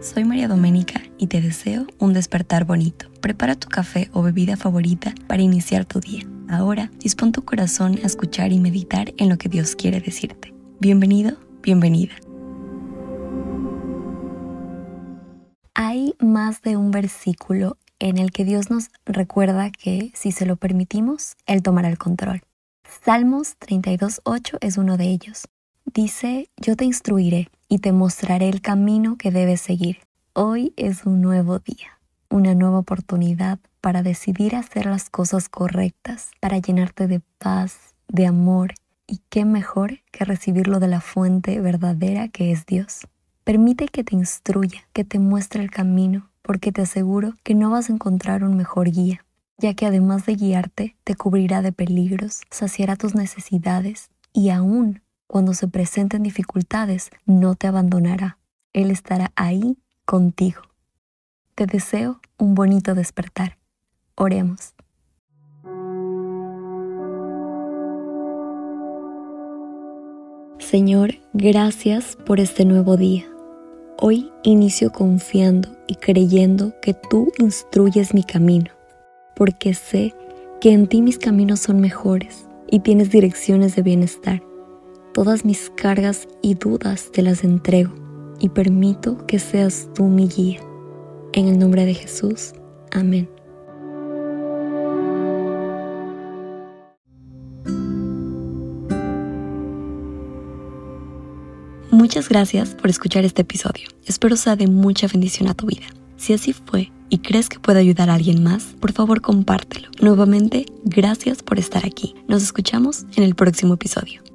soy María Doménica y te deseo un despertar bonito. Prepara tu café o bebida favorita para iniciar tu día. Ahora dispón tu corazón a escuchar y meditar en lo que Dios quiere decirte. Bienvenido, bienvenida. Hay más de un versículo en el que Dios nos recuerda que si se lo permitimos, Él tomará el control. Salmos 32.8 es uno de ellos. Dice, yo te instruiré y te mostraré el camino que debes seguir. Hoy es un nuevo día, una nueva oportunidad para decidir hacer las cosas correctas, para llenarte de paz, de amor, y qué mejor que recibirlo de la fuente verdadera que es Dios. Permite que te instruya, que te muestre el camino, porque te aseguro que no vas a encontrar un mejor guía, ya que además de guiarte, te cubrirá de peligros, saciará tus necesidades y aún cuando se presenten dificultades, no te abandonará. Él estará ahí contigo. Te deseo un bonito despertar. Oremos. Señor, gracias por este nuevo día. Hoy inicio confiando y creyendo que tú instruyes mi camino, porque sé que en ti mis caminos son mejores y tienes direcciones de bienestar. Todas mis cargas y dudas te las entrego y permito que seas tú mi guía. En el nombre de Jesús. Amén. Muchas gracias por escuchar este episodio. Espero sea de mucha bendición a tu vida. Si así fue y crees que puede ayudar a alguien más, por favor compártelo. Nuevamente, gracias por estar aquí. Nos escuchamos en el próximo episodio.